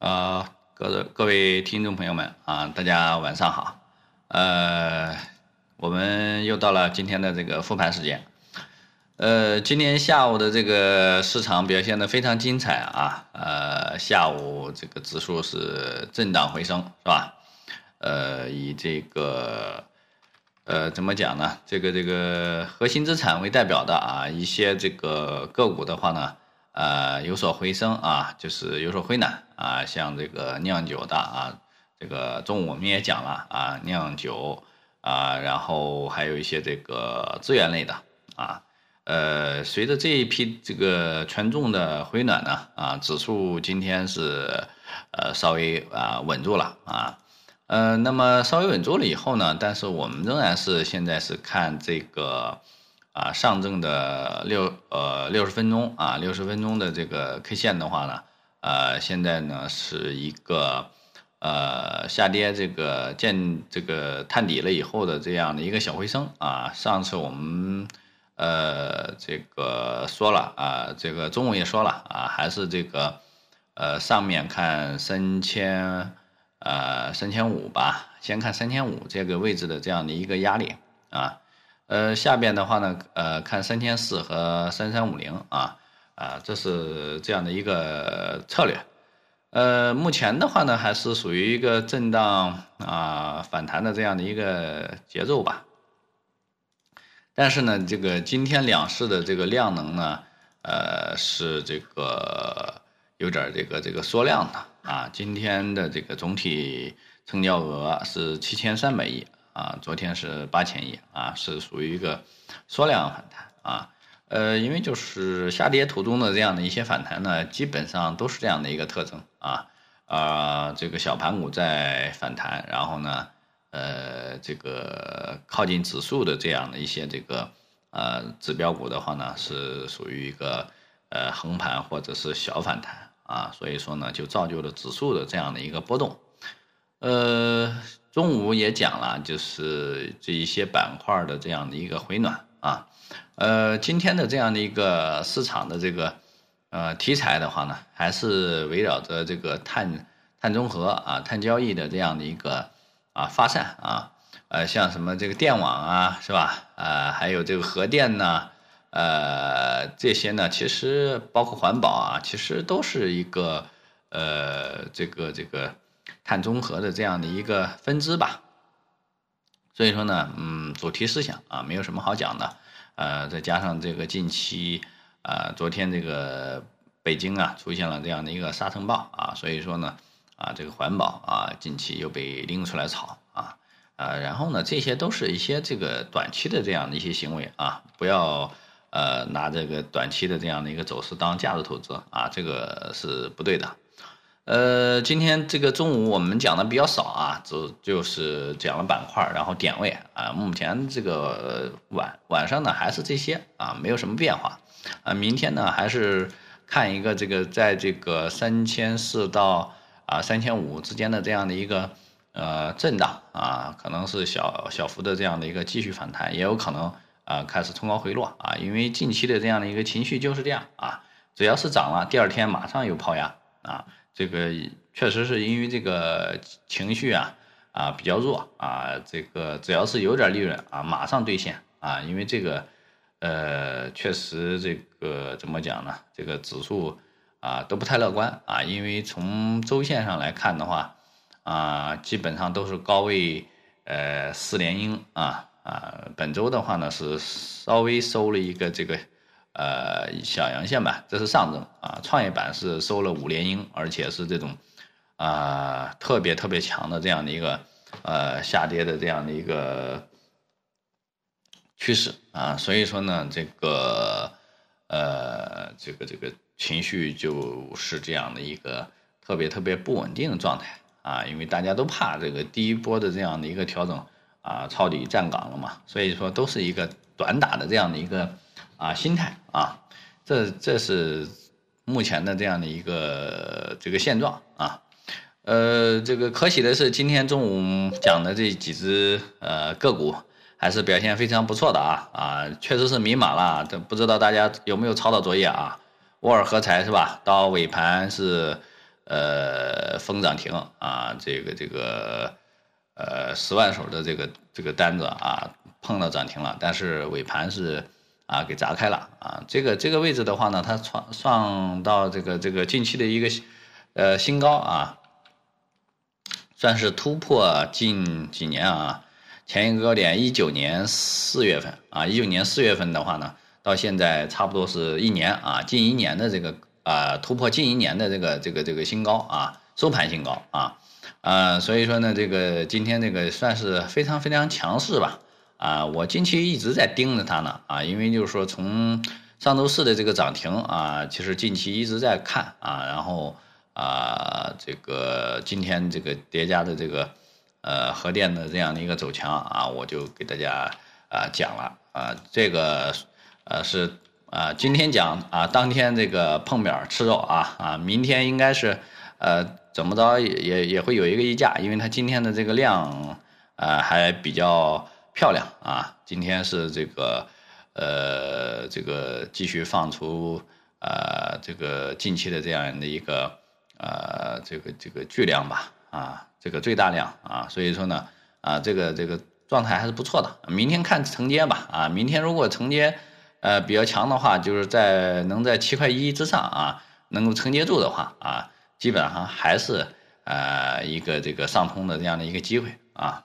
啊，各各位听众朋友们啊，大家晚上好。呃，我们又到了今天的这个复盘时间。呃，今天下午的这个市场表现的非常精彩啊。呃，下午这个指数是震荡回升，是吧？呃，以这个呃怎么讲呢？这个这个核心资产为代表的啊一些这个个股的话呢。呃，有所回升啊，就是有所回暖啊，像这个酿酒的啊，这个中午我们也讲了啊，酿酒啊，然后还有一些这个资源类的啊，呃，随着这一批这个权重的回暖呢，啊，指数今天是呃稍微啊稳住了啊，呃，那么稍微稳住了以后呢，但是我们仍然是现在是看这个。啊，上证的六呃六十分钟啊，六十分钟的这个 K 线的话呢，呃，现在呢是一个呃下跌，这个见这个探底了以后的这样的一个小回升啊。上次我们呃这个说了啊，这个中午也说了啊，还是这个呃上面看三千呃三千五吧，先看三千五这个位置的这样的一个压力啊。呃，下边的话呢，呃，看三千四和三三五零啊，啊，这是这样的一个策略。呃，目前的话呢，还是属于一个震荡啊反弹的这样的一个节奏吧。但是呢，这个今天两市的这个量能呢，呃，是这个有点这个这个缩量的啊。今天的这个总体成交额是七千三百亿。啊，昨天是八千亿啊，是属于一个缩量反弹啊，呃，因为就是下跌途中的这样的一些反弹呢，基本上都是这样的一个特征啊，啊，这个小盘股在反弹，然后呢，呃，这个靠近指数的这样的一些这个呃指标股的话呢，是属于一个呃横盘或者是小反弹啊，所以说呢，就造就了指数的这样的一个波动，呃。中午也讲了，就是这一些板块的这样的一个回暖啊，呃，今天的这样的一个市场的这个呃题材的话呢，还是围绕着这个碳碳中和啊、碳交易的这样的一个啊发散啊，呃，像什么这个电网啊，是吧？呃，还有这个核电呢，呃，这些呢，其实包括环保啊，其实都是一个呃这个这个。碳中和的这样的一个分支吧，所以说呢，嗯，主题思想啊，没有什么好讲的，呃，再加上这个近期啊，昨天这个北京啊出现了这样的一个沙尘暴啊，所以说呢，啊，这个环保啊，近期又被拎出来炒啊，呃，然后呢，这些都是一些这个短期的这样的一些行为啊，不要呃拿这个短期的这样的一个走势当价值投资啊，这个是不对的。呃，今天这个中午我们讲的比较少啊，就就是讲了板块，然后点位啊。目前这个晚晚上呢还是这些啊，没有什么变化啊。明天呢还是看一个这个在这个三千四到啊三千五之间的这样的一个呃震荡啊，可能是小小幅的这样的一个继续反弹，也有可能啊开始冲高回落啊。因为近期的这样的一个情绪就是这样啊，只要是涨了，第二天马上有抛压啊。这个确实是因为这个情绪啊啊比较弱啊，这个只要是有点利润啊，马上兑现啊，因为这个呃确实这个怎么讲呢？这个指数啊都不太乐观啊，因为从周线上来看的话啊，基本上都是高位呃四连阴啊啊，本周的话呢是稍微收了一个这个。呃，小阳线吧，这是上证啊，创业板是收了五连阴，而且是这种啊特别特别强的这样的一个呃下跌的这样的一个趋势啊，所以说呢，这个呃这个这个情绪就是这样的一个特别特别不稳定的状态啊，因为大家都怕这个第一波的这样的一个调整啊抄底站岗了嘛，所以说都是一个短打的这样的一个。啊，心态啊，这这是目前的这样的一个这个现状啊，呃，这个可喜的是今天中午讲的这几只呃个股还是表现非常不错的啊啊，确实是迷茫了，这不知道大家有没有抄到作业啊？沃尔合材是吧？到尾盘是呃封涨停啊，这个这个呃十万手的这个这个单子啊碰到涨停了，但是尾盘是啊给砸开了啊，这个这个位置的话呢，它创创到这个这个近期的一个呃新高啊，算是突破近几年啊前一个高点一九年四月份啊，一九年四月份的话呢，到现在差不多是一年啊，近一年的这个。啊，突破近一年的这个这个这个新高啊，收盘新高啊，啊，所以说呢，这个今天这个算是非常非常强势吧，啊，我近期一直在盯着它呢，啊，因为就是说从上周四的这个涨停啊，其实近期一直在看啊，然后啊，这个今天这个叠加的这个呃核电的这样的一个走强啊，我就给大家啊讲了啊，这个呃是。啊，今天讲啊，当天这个碰面吃肉啊啊，明天应该是，呃，怎么着也也也会有一个溢价，因为它今天的这个量，呃，还比较漂亮啊。今天是这个，呃，这个继续放出，呃，这个近期的这样的一个，呃，这个这个巨量吧，啊，这个最大量啊，所以说呢，啊，这个这个状态还是不错的。明天看承接吧，啊，明天如果承接。呃，比较强的话，就是在能在七块一之上啊，能够承接住的话啊，基本上还是呃一个这个上冲的这样的一个机会啊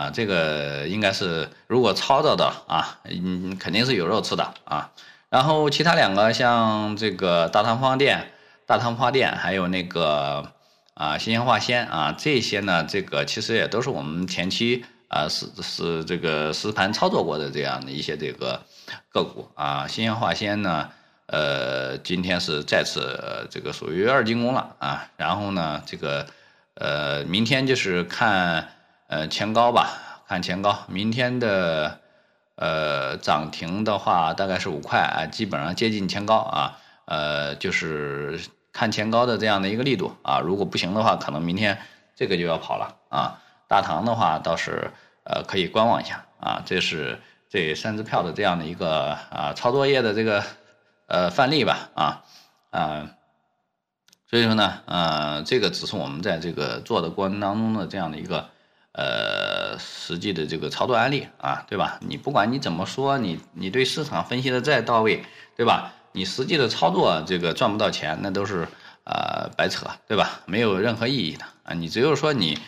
啊，这个应该是如果抄着的啊，嗯，肯定是有肉吃的啊。然后其他两个像这个大唐发电、大唐发电，还有那个啊新鲜化纤啊，这些呢，这个其实也都是我们前期。啊，是是这个实盘操作过的这样的一些这个个股啊，新鲜化纤呢，呃，今天是再次这个属于二进攻了啊，然后呢，这个呃，明天就是看呃前高吧，看前高，明天的呃涨停的话大概是五块啊，基本上接近前高啊，呃，就是看前高的这样的一个力度啊，如果不行的话，可能明天这个就要跑了啊。大唐的话倒是呃可以观望一下啊，这是这三支票的这样的一个啊操作业的这个呃范例吧啊啊，所以说呢呃这个只是我们在这个做的过程当中的这样的一个呃实际的这个操作案例啊，对吧？你不管你怎么说，你你对市场分析的再到位，对吧？你实际的操作这个赚不到钱，那都是呃白扯，对吧？没有任何意义的啊，你只有说你。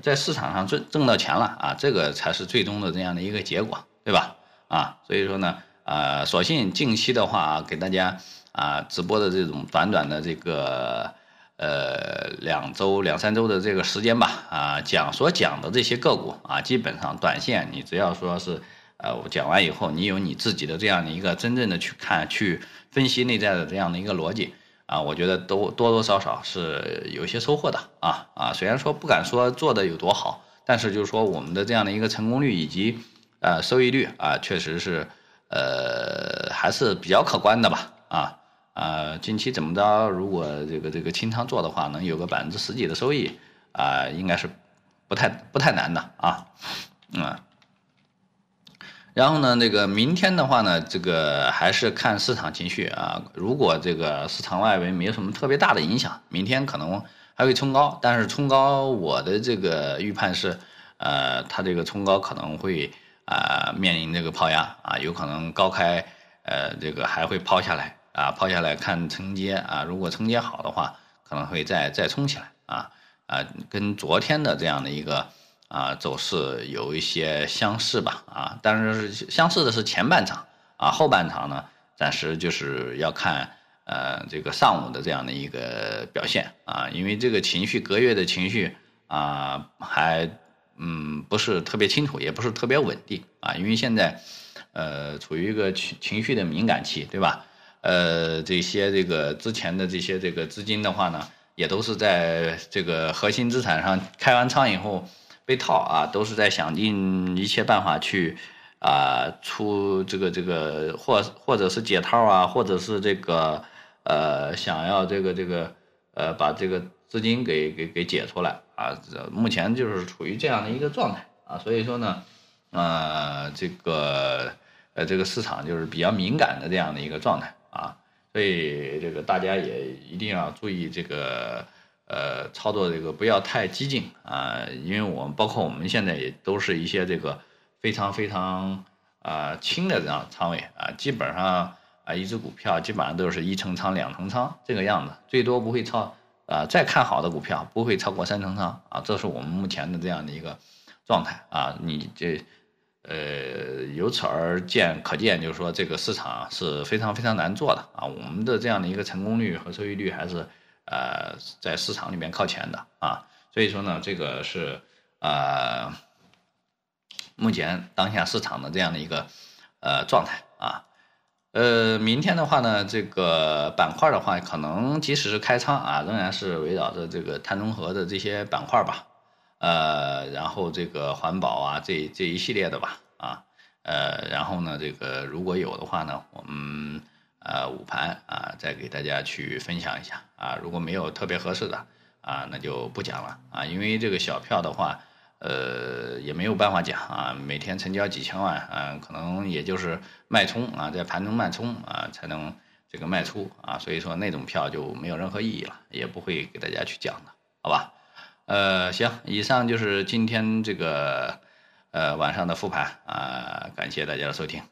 在市场上挣挣到钱了啊，这个才是最终的这样的一个结果，对吧？啊，所以说呢，呃，所幸近期的话，给大家啊直播的这种短短的这个呃两周两三周的这个时间吧，啊讲所讲的这些个股啊，基本上短线你只要说是呃我讲完以后，你有你自己的这样的一个真正的去看去分析内在的这样的一个逻辑。啊，我觉得都多多少少是有一些收获的啊啊，虽然说不敢说做的有多好，但是就是说我们的这样的一个成功率以及呃收益率啊，确实是呃还是比较可观的吧啊啊，近期怎么着，如果这个这个清仓做的话，能有个百分之十几的收益啊，应该是不太不太难的啊嗯。然后呢，那个明天的话呢，这个还是看市场情绪啊。如果这个市场外围没有什么特别大的影响，明天可能还会冲高。但是冲高，我的这个预判是，呃，它这个冲高可能会啊面临这个抛压啊，有可能高开，呃，这个还会抛下来啊，抛下来看承接啊。如果承接好的话，可能会再再冲起来啊啊，跟昨天的这样的一个。啊，走势有一些相似吧，啊，但是相似的是前半场，啊，后半场呢，暂时就是要看，呃，这个上午的这样的一个表现，啊，因为这个情绪隔月的情绪啊，还嗯不是特别清楚，也不是特别稳定，啊，因为现在，呃，处于一个情情绪的敏感期，对吧？呃，这些这个之前的这些这个资金的话呢，也都是在这个核心资产上开完仓以后。被套啊，都是在想尽一切办法去啊出这个这个或或者是解套啊，或者是这个呃想要这个这个呃把这个资金给给给解出来啊，目前就是处于这样的一个状态啊，所以说呢，呃这个呃这个市场就是比较敏感的这样的一个状态啊，所以这个大家也一定要注意这个呃操作这个不要太激进啊，因为我们包括我们现在也都是一些这个非常非常啊轻的这样仓位啊，基本上啊一只股票基本上都是一成仓两成仓这个样子，最多不会超啊再看好的股票不会超过三成仓啊，这是我们目前的这样的一个状态啊，你这。呃，由此而见，可见就是说，这个市场是非常非常难做的啊。我们的这样的一个成功率和收益率还是呃在市场里面靠前的啊。所以说呢，这个是呃目前当下市场的这样的一个呃状态啊。呃，明天的话呢，这个板块的话，可能即使是开仓啊，仍然是围绕着这个碳中和的这些板块吧。呃，然后这个环保啊，这这一系列的吧，啊，呃，然后呢，这个如果有的话呢，我们呃午盘啊再给大家去分享一下啊，如果没有特别合适的啊，那就不讲了啊，因为这个小票的话，呃，也没有办法讲啊，每天成交几千万啊，可能也就是脉冲啊，在盘中脉冲啊才能这个卖出啊，所以说那种票就没有任何意义了，也不会给大家去讲的，好吧？呃，行，以上就是今天这个呃晚上的复盘啊，感谢大家的收听。